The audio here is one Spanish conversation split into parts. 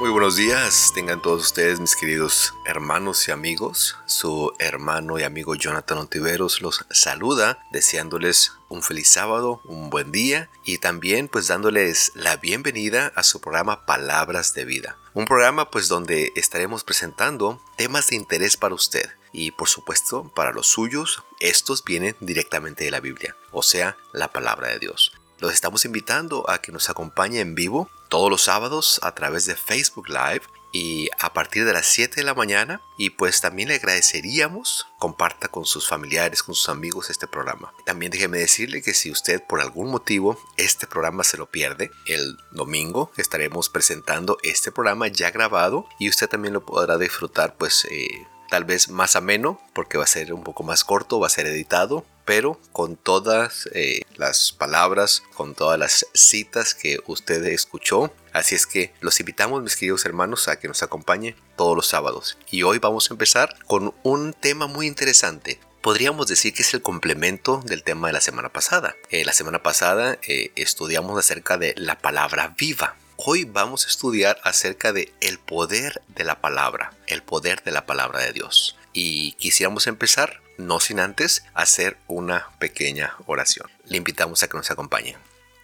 Muy buenos días, tengan todos ustedes mis queridos hermanos y amigos. Su hermano y amigo Jonathan Ontiveros los saluda deseándoles un feliz sábado, un buen día y también pues dándoles la bienvenida a su programa Palabras de Vida. Un programa pues donde estaremos presentando temas de interés para usted y por supuesto para los suyos estos vienen directamente de la Biblia, o sea, la palabra de Dios. Los estamos invitando a que nos acompañe en vivo todos los sábados a través de Facebook Live y a partir de las 7 de la mañana y pues también le agradeceríamos comparta con sus familiares, con sus amigos este programa. También déjeme decirle que si usted por algún motivo este programa se lo pierde, el domingo estaremos presentando este programa ya grabado y usted también lo podrá disfrutar pues eh, tal vez más ameno porque va a ser un poco más corto, va a ser editado pero con todas eh, las palabras, con todas las citas que usted escuchó. Así es que los invitamos, mis queridos hermanos, a que nos acompañe todos los sábados. Y hoy vamos a empezar con un tema muy interesante. Podríamos decir que es el complemento del tema de la semana pasada. Eh, la semana pasada eh, estudiamos acerca de la palabra viva. Hoy vamos a estudiar acerca de el poder de la palabra, el poder de la palabra de Dios. Y quisiéramos empezar no sin antes hacer una pequeña oración. Le invitamos a que nos acompañe.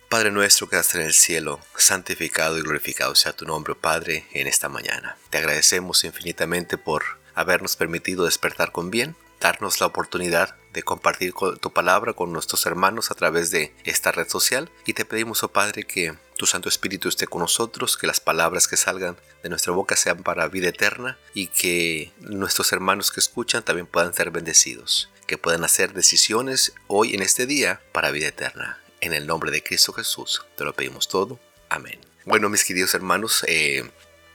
Padre nuestro que estás en el cielo, santificado y glorificado sea tu nombre, Padre, en esta mañana. Te agradecemos infinitamente por habernos permitido despertar con bien, darnos la oportunidad de compartir tu palabra con nuestros hermanos a través de esta red social y te pedimos, oh Padre, que tu Santo Espíritu esté con nosotros, que las palabras que salgan de nuestra boca sean para vida eterna y que nuestros hermanos que escuchan también puedan ser bendecidos, que puedan hacer decisiones hoy en este día para vida eterna. En el nombre de Cristo Jesús te lo pedimos todo. Amén. Bueno, mis queridos hermanos, eh,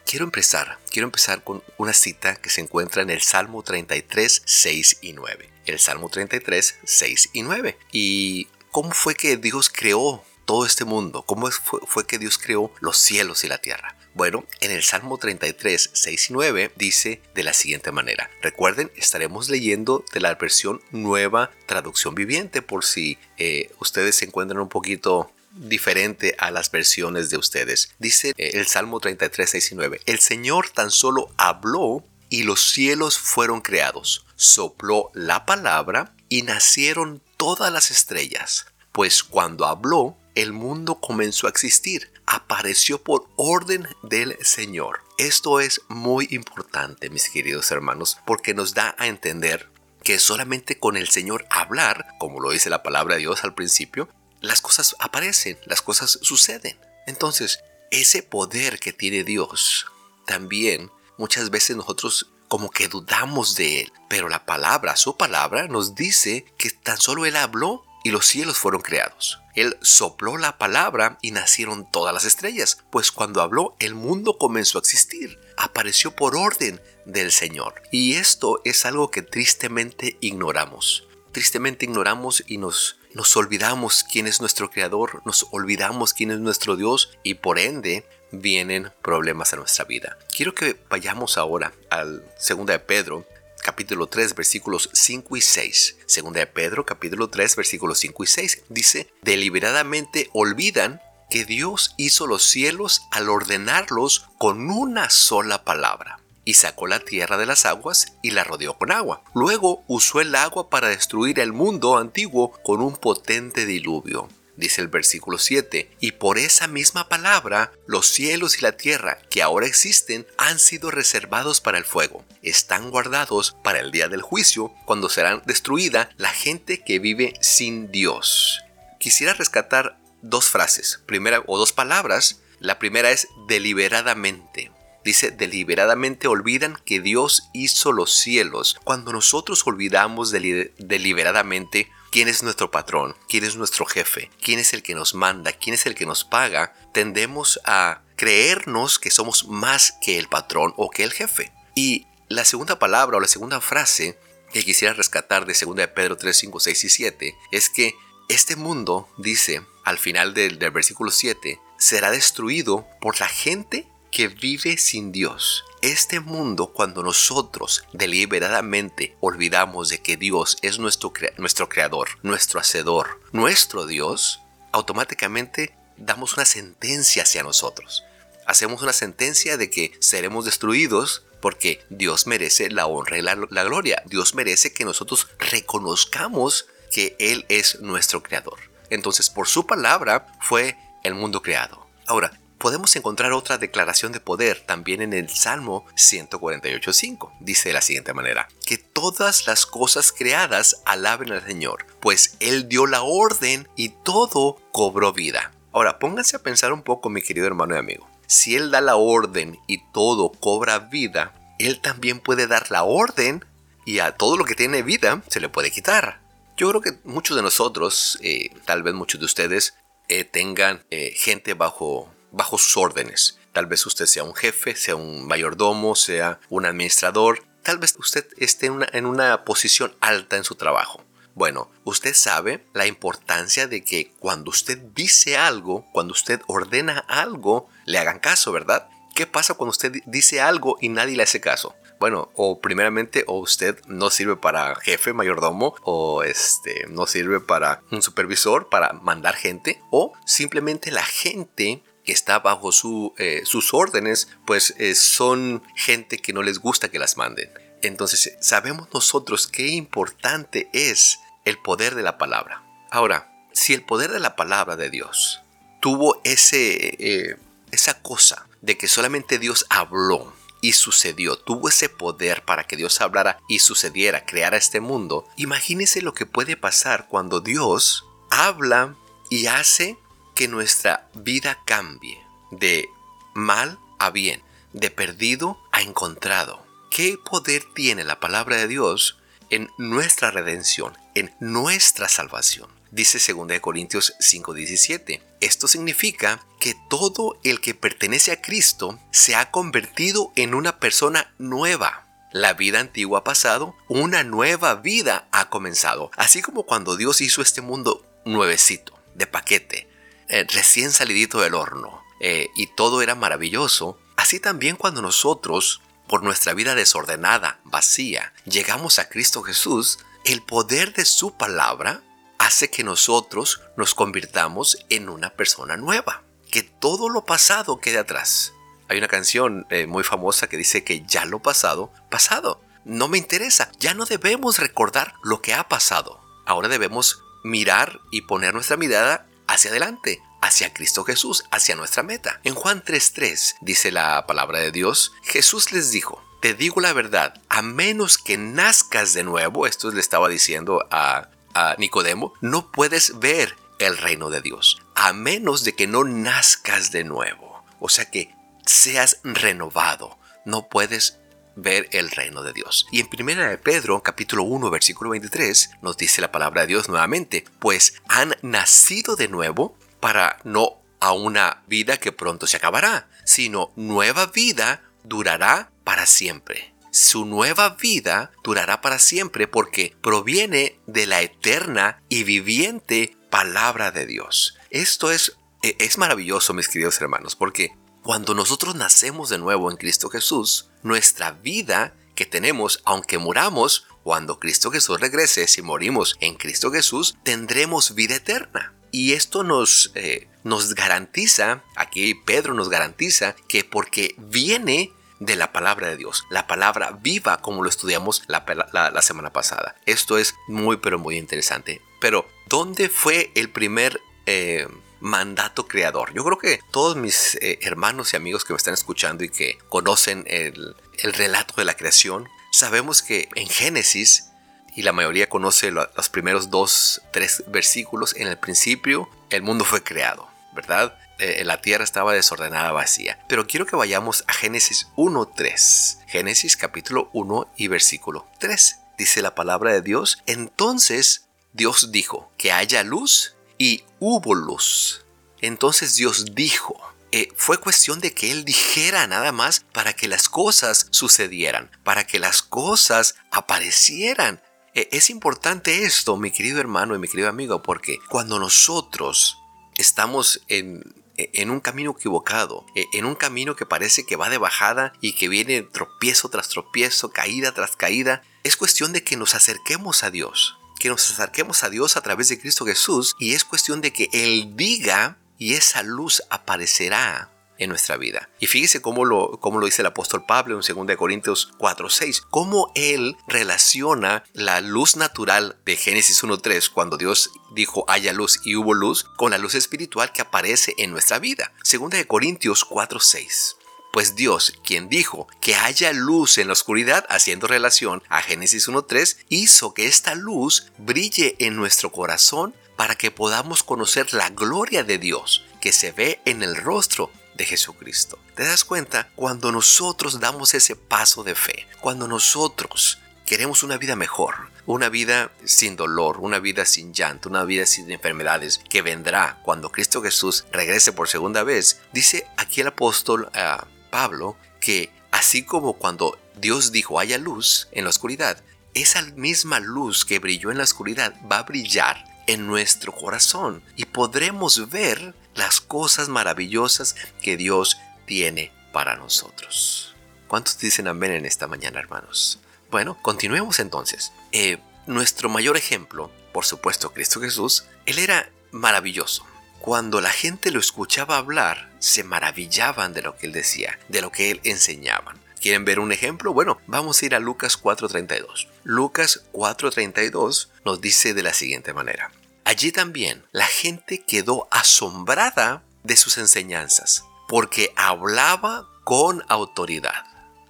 quiero empezar, quiero empezar con una cita que se encuentra en el Salmo 33, 6 y 9. El Salmo 33, 6 y 9. ¿Y cómo fue que Dios creó todo este mundo? ¿Cómo fue, que Dios creó los cielos y la tierra? Bueno, en el Salmo 33, 6 y 9 dice de la siguiente manera. Recuerden, estaremos leyendo de la versión nueva traducción viviente por si eh, ustedes se encuentran un poquito diferente a las versiones de ustedes. Dice eh, el Salmo 33, 6 y 9. El Señor tan solo habló y los cielos fueron creados. Sopló la palabra y nacieron todas las estrellas. Pues cuando habló, el mundo comenzó a existir. Apareció por orden del Señor. Esto es muy importante, mis queridos hermanos, porque nos da a entender que solamente con el Señor hablar, como lo dice la palabra de Dios al principio, las cosas aparecen, las cosas suceden. Entonces, ese poder que tiene Dios, también muchas veces nosotros como que dudamos de Él, pero la palabra, su palabra, nos dice que tan solo Él habló y los cielos fueron creados. Él sopló la palabra y nacieron todas las estrellas, pues cuando habló el mundo comenzó a existir, apareció por orden del Señor. Y esto es algo que tristemente ignoramos. Tristemente ignoramos y nos, nos olvidamos quién es nuestro Creador, nos olvidamos quién es nuestro Dios y por ende vienen problemas a nuestra vida. Quiero que vayamos ahora al 2 de Pedro capítulo 3 versículos 5 y 6. Segunda de Pedro capítulo 3 versículos 5 y 6 dice, deliberadamente olvidan que Dios hizo los cielos al ordenarlos con una sola palabra. Y sacó la tierra de las aguas y la rodeó con agua. Luego usó el agua para destruir el mundo antiguo con un potente diluvio dice el versículo 7, y por esa misma palabra los cielos y la tierra que ahora existen han sido reservados para el fuego, están guardados para el día del juicio, cuando serán destruida la gente que vive sin Dios. Quisiera rescatar dos frases, primera o dos palabras. La primera es deliberadamente. Dice, deliberadamente olvidan que Dios hizo los cielos. Cuando nosotros olvidamos deliberadamente quién es nuestro patrón, quién es nuestro jefe, quién es el que nos manda, quién es el que nos paga, tendemos a creernos que somos más que el patrón o que el jefe. Y la segunda palabra o la segunda frase que quisiera rescatar de 2 de Pedro 3, 5, 6 y 7 es que este mundo, dice al final del, del versículo 7, será destruido por la gente que vive sin Dios. Este mundo, cuando nosotros deliberadamente olvidamos de que Dios es nuestro, nuestro creador, nuestro hacedor, nuestro Dios, automáticamente damos una sentencia hacia nosotros. hacemos una sentencia de que seremos destruidos porque Dios merece la honra y la, gloria. Dios merece que nosotros reconozcamos que Él es nuestro creador. Entonces, por su palabra fue el mundo creado. Ahora, podemos encontrar otra declaración de poder también en el Salmo 148.5. Dice de la siguiente manera, que todas las cosas creadas alaben al Señor, pues Él dio la orden y todo cobró vida. Ahora, pónganse a pensar un poco, mi querido hermano y amigo. Si Él da la orden y todo cobra vida, Él también puede dar la orden y a todo lo que tiene vida se le puede quitar. Yo creo que muchos de nosotros, eh, tal vez muchos de ustedes, eh, tengan eh, gente bajo bajo sus órdenes. Tal vez usted sea un jefe, sea un mayordomo, sea un administrador. Tal vez usted esté en una, en una posición alta en su trabajo. Bueno, usted sabe la importancia de que cuando usted dice algo, cuando usted ordena algo, le hagan caso, ¿verdad? ¿Qué pasa cuando usted dice algo y nadie le hace caso? Bueno, o primeramente o usted no sirve para jefe, mayordomo, o este no sirve para un supervisor, para mandar gente, o simplemente la gente que está bajo su, eh, sus órdenes, pues eh, son gente que no les gusta que las manden. Entonces sabemos nosotros qué importante es el poder de la palabra. Ahora, si el poder de la palabra de Dios tuvo ese, eh, esa cosa de que solamente Dios habló y sucedió, tuvo ese poder para que Dios hablara y sucediera, creara este mundo, imagínese lo que puede pasar cuando Dios habla y hace que nuestra vida cambie de mal a bien, de perdido a encontrado. ¿Qué poder tiene la palabra de Dios en nuestra redención, en nuestra salvación? Dice 2 Corintios 5:17. Esto significa que todo el que pertenece a Cristo se ha convertido en una persona nueva. La vida antigua ha pasado, una nueva vida ha comenzado. Así como cuando Dios hizo este mundo nuevecito, de paquete, eh, recién salidito del horno eh, y todo era maravilloso, así también cuando nosotros, por nuestra vida desordenada, vacía, llegamos a Cristo Jesús, el poder de su palabra hace que nosotros nos convirtamos en una persona nueva, que todo lo pasado quede atrás. Hay una canción eh, muy famosa que dice que ya lo pasado, pasado. No me interesa, ya no debemos recordar lo que ha pasado. Ahora debemos mirar y poner nuestra mirada hacia adelante, hacia Cristo Jesús, hacia nuestra meta. En Juan 3.3 dice la palabra de Dios, Jesús les dijo, te digo la verdad, a menos que nazcas de nuevo, esto le estaba diciendo a, a Nicodemo, no puedes ver el reino de Dios, a menos de que no nazcas de nuevo. O sea que seas renovado, no puedes ver el reino de Dios. Y en primera de Pedro, capítulo 1, versículo 23, nos dice la palabra de Dios nuevamente, pues han nacido de nuevo para no a una vida que pronto se acabará, sino nueva vida durará para siempre. Su nueva vida durará para siempre porque proviene de la eterna y viviente palabra de Dios. Esto es, e, es maravilloso, mis queridos hermanos, porque cuando nosotros nacemos de nuevo en Cristo Jesús, nuestra vida que tenemos, aunque muramos, cuando Cristo Jesús regrese, si morimos en Cristo Jesús, tendremos vida eterna. Y esto nos, eh, nos garantiza, aquí Pedro nos garantiza, que porque viene de la palabra de Dios, la palabra viva como lo estudiamos la, semana pasada. Esto es muy pero muy interesante. Pero, ¿dónde fue el primer... Eh, mandato creador. Yo creo que todos mis eh, hermanos y amigos que me están escuchando y que conocen el, relato de la creación, sabemos que en Génesis, y la mayoría conoce los primeros dos, tres versículos, en el principio el mundo fue creado, ¿verdad? Eh, la tierra estaba desordenada, vacía. Pero quiero que vayamos a Génesis 1.3. Génesis capítulo 1 y versículo 3. Dice la palabra de Dios, entonces Dios dijo que haya luz y hubo luz. Entonces Dios dijo, eh, fue cuestión de que Él dijera nada más para que las cosas sucedieran, para que las cosas aparecieran. Eh, es importante esto, mi querido hermano y mi querido amigo, porque cuando nosotros estamos en, en un camino equivocado, eh, en un camino que parece que va de bajada y que viene tropiezo tras tropiezo, caída tras caída, es cuestión de que nos acerquemos a Dios que nos acerquemos a Dios a través de Cristo Jesús y es cuestión de que Él diga y esa luz aparecerá. en nuestra vida. Y fíjese cómo lo, cómo lo dice el apóstol Pablo en 2 Corintios 4:6, cómo él relaciona la luz natural de Génesis 1:3 cuando Dios dijo haya luz y hubo luz con la luz espiritual que aparece en nuestra vida. 2 Corintios 4:6. Pues Dios, quien dijo que haya luz en la oscuridad, haciendo relación a Génesis 1.3, hizo que esta luz brille en nuestro corazón para que podamos conocer la gloria de Dios que se ve en el rostro de Jesucristo. ¿Te das cuenta? Cuando nosotros damos ese paso de fe, cuando nosotros queremos una vida mejor, una vida sin dolor, una vida sin llanto, una vida sin enfermedades, que vendrá cuando Cristo Jesús regrese por segunda vez, dice aquí el apóstol uh, Pablo que así como cuando Dios dijo haya luz en la oscuridad, esa misma luz que brilló en la oscuridad va a brillar en nuestro corazón y podremos ver las cosas maravillosas que Dios tiene para nosotros. ¿Cuántos dicen amén en esta mañana, hermanos? Bueno, continuemos entonces. Eh, nuestro mayor ejemplo, por supuesto, Cristo Jesús, Él era maravilloso. Cuando la gente lo escuchaba hablar, se maravillaban de lo que él decía, de lo que él enseñaba. ¿Quieren ver un ejemplo? Bueno, vamos a ir a Lucas 4.32. Lucas 4.32 nos dice de la siguiente manera. Allí también la gente quedó asombrada de sus enseñanzas, porque hablaba con autoridad.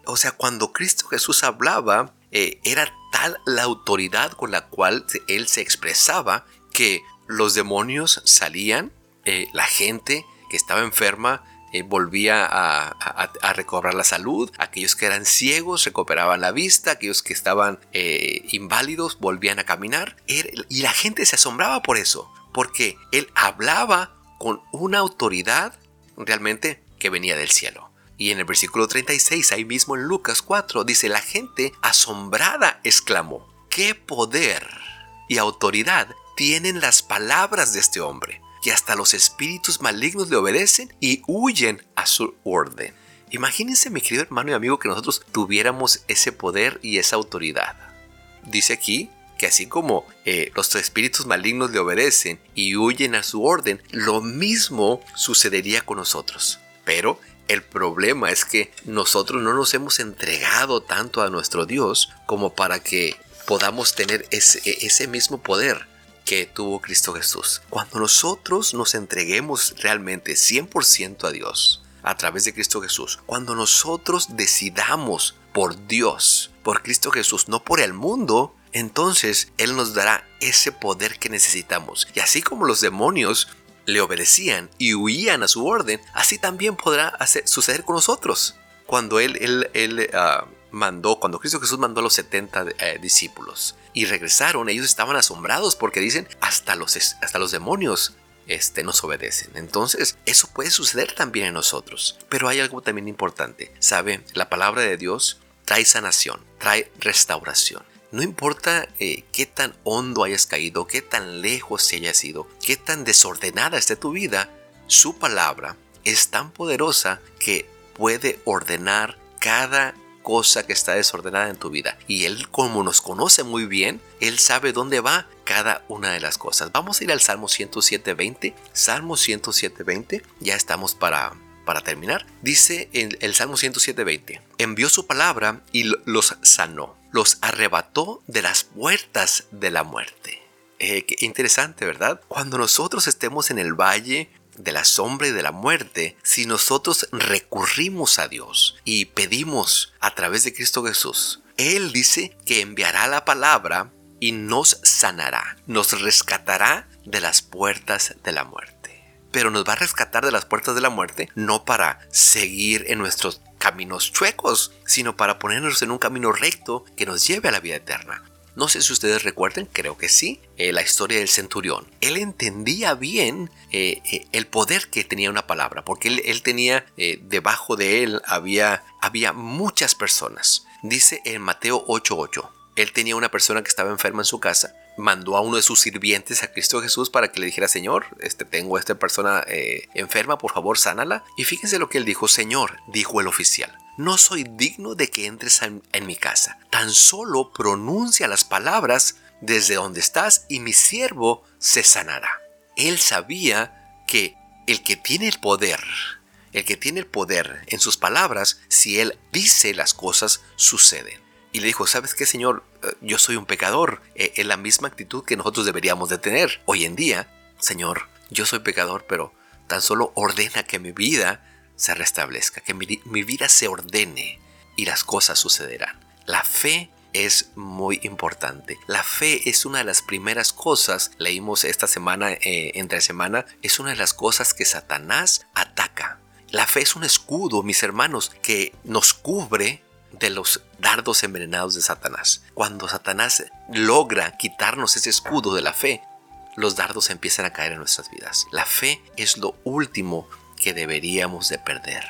O sea, cuando Cristo Jesús hablaba, eh, era tal la autoridad con la cual él se expresaba que los demonios salían eh, la gente que estaba enferma eh, volvía a, recobrar la salud, aquellos que eran ciegos recuperaban la vista, aquellos que estaban eh, inválidos volvían a caminar. y la gente se asombraba por eso, porque él hablaba con una autoridad realmente que venía del cielo. Y en el versículo 36, ahí mismo en Lucas 4, dice, la gente asombrada exclamó, ¿qué poder y autoridad tienen las palabras de este hombre? Que hasta los espíritus malignos le obedecen y huyen a su orden. Imagínense, mi querido hermano y amigo, que nosotros tuviéramos ese poder y esa autoridad. Dice aquí que así como eh, los espíritus malignos le obedecen y huyen a su orden, lo mismo sucedería con nosotros. Pero el problema es que nosotros no nos hemos entregado tanto a nuestro Dios como para que podamos tener ese, ese mismo poder que tuvo Cristo Jesús. Cuando nosotros nos entreguemos realmente 100% a Dios a través de Cristo Jesús, cuando nosotros decidamos por Dios, por Cristo Jesús, no por el mundo, entonces Él nos dará ese poder que necesitamos. Y así como los demonios le obedecían y huían a su orden, así también podrá suceder con nosotros. Cuando Él, él, él ah, mandó, cuando Cristo Jesús mandó a los 70 eh, discípulos y regresaron, ellos estaban asombrados porque dicen, hasta los, hasta los demonios este, nos obedecen. Entonces, eso puede suceder también en nosotros. Pero hay algo también importante. ¿Sabe? La palabra de Dios trae sanación, trae restauración. No importa eh, qué tan hondo hayas caído, qué tan lejos se hayas ido, qué tan desordenada esté tu vida, su palabra es tan poderosa que puede ordenar cada cosa que está desordenada en tu vida. Y Él, como nos conoce muy bien, Él sabe dónde va cada una de las cosas. Vamos a ir al Salmo 107.20. Salmo 107.20. Ya estamos para, para terminar. Dice en el Salmo 107.20. Envió su palabra y los sanó. Los arrebató de las puertas de la muerte. Eh, qué interesante, ¿verdad? Cuando nosotros estemos en el valle de la sombra y de la muerte, si nosotros recurrimos a Dios y pedimos a través de Cristo Jesús, Él dice que enviará la palabra y nos sanará, nos rescatará de las puertas de la muerte. Pero nos va a rescatar de las puertas de la muerte no para seguir en nuestros caminos chuecos, sino para ponernos en un camino recto que nos lleve a la vida eterna. No sé si ustedes recuerden, creo que sí, eh, la historia del centurión. Él entendía bien eh, eh, el poder que tenía una palabra, porque él, tenía debajo de él había, había muchas personas. Dice en Mateo 8:8, él tenía una persona que estaba enferma en su casa, mandó a uno de sus sirvientes a Cristo Jesús para que le dijera, Señor, este, tengo a esta persona enferma, por favor, sánala. Y fíjense lo que él dijo, Señor, dijo el oficial, no soy digno de que entres en, mi casa. Tan solo pronuncia las palabras desde donde estás y mi siervo se sanará. Él sabía que el que tiene el poder El que tiene el poder en sus palabras, si Él dice las cosas, suceden. Y le dijo, ¿sabes qué, Señor? Eh, yo soy un pecador. Es eh, la misma actitud que nosotros deberíamos de tener. Hoy en día, Señor, yo soy pecador, pero tan solo ordena que mi vida se restablezca, que mi, mi vida se ordene y las cosas sucederán. La fe es muy importante. La fe es una de las primeras cosas, leímos esta semana, eh, entre semana, es una de las cosas que Satanás ataca. La fe es un escudo, mis hermanos, que nos cubre de los dardos envenenados de Satanás. Cuando Satanás logra quitarnos ese escudo de la fe, los dardos empiezan a caer en nuestras vidas. La fe es lo último que deberíamos de perder.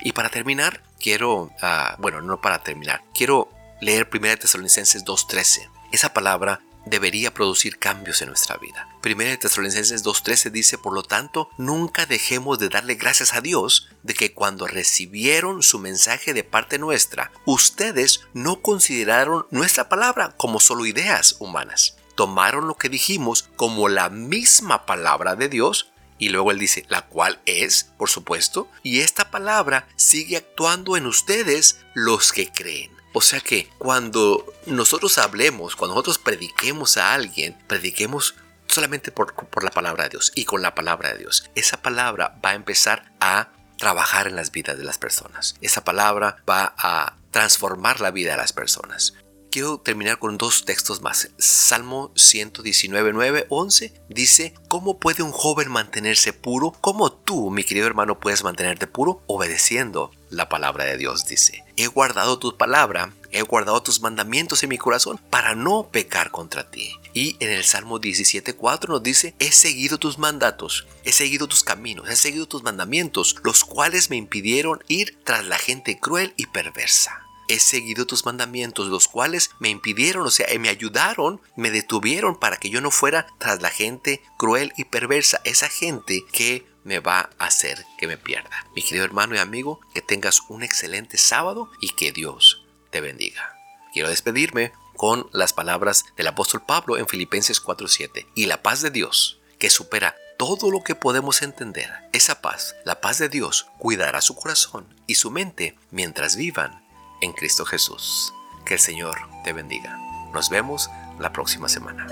Y para terminar, quiero, ah, bueno, no para terminar, quiero leer 1 Tesalonicenses 2.13. Esa palabra debería producir cambios en nuestra vida. 1 Tesalonicenses 2.13 dice, por lo tanto, nunca dejemos de darle gracias a Dios de que cuando recibieron su mensaje de parte nuestra, ustedes no consideraron nuestra palabra como solo ideas humanas. Tomaron lo que dijimos como la misma palabra de Dios y luego él dice, la cual es, por supuesto, y esta palabra sigue actuando en ustedes los que creen. O sea que cuando nosotros hablemos, cuando nosotros prediquemos a alguien, prediquemos solamente por, la palabra de Dios y con la palabra de Dios. Esa palabra va a empezar a trabajar en las vidas de las personas. Esa palabra va a transformar la vida de las personas. Quiero terminar con dos textos más. Salmo 119, 9, 11 dice, ¿cómo puede un joven mantenerse puro? ¿Cómo tú, mi querido hermano, puedes mantenerte puro? Obedeciendo la palabra de Dios, dice. He guardado tu palabra, he guardado tus mandamientos en mi corazón para no pecar contra ti. Y en el Salmo 17.4 nos dice, he seguido tus mandatos, he seguido tus caminos, he seguido tus mandamientos, los cuales me impidieron ir tras la gente cruel y perversa he seguido tus mandamientos, los cuales me impidieron, o sea, me ayudaron, me detuvieron para que yo no fuera tras la gente cruel y perversa, esa gente que me va a hacer que me pierda. Mi querido hermano y amigo, que tengas un excelente sábado y que Dios te bendiga. Quiero despedirme con las palabras del apóstol Pablo en Filipenses 4:7. Y la paz de Dios, que supera todo lo que podemos entender, esa paz, la paz de Dios, cuidará su corazón y su mente mientras vivan en Cristo Jesús. Que el Señor te bendiga. Nos vemos la próxima semana.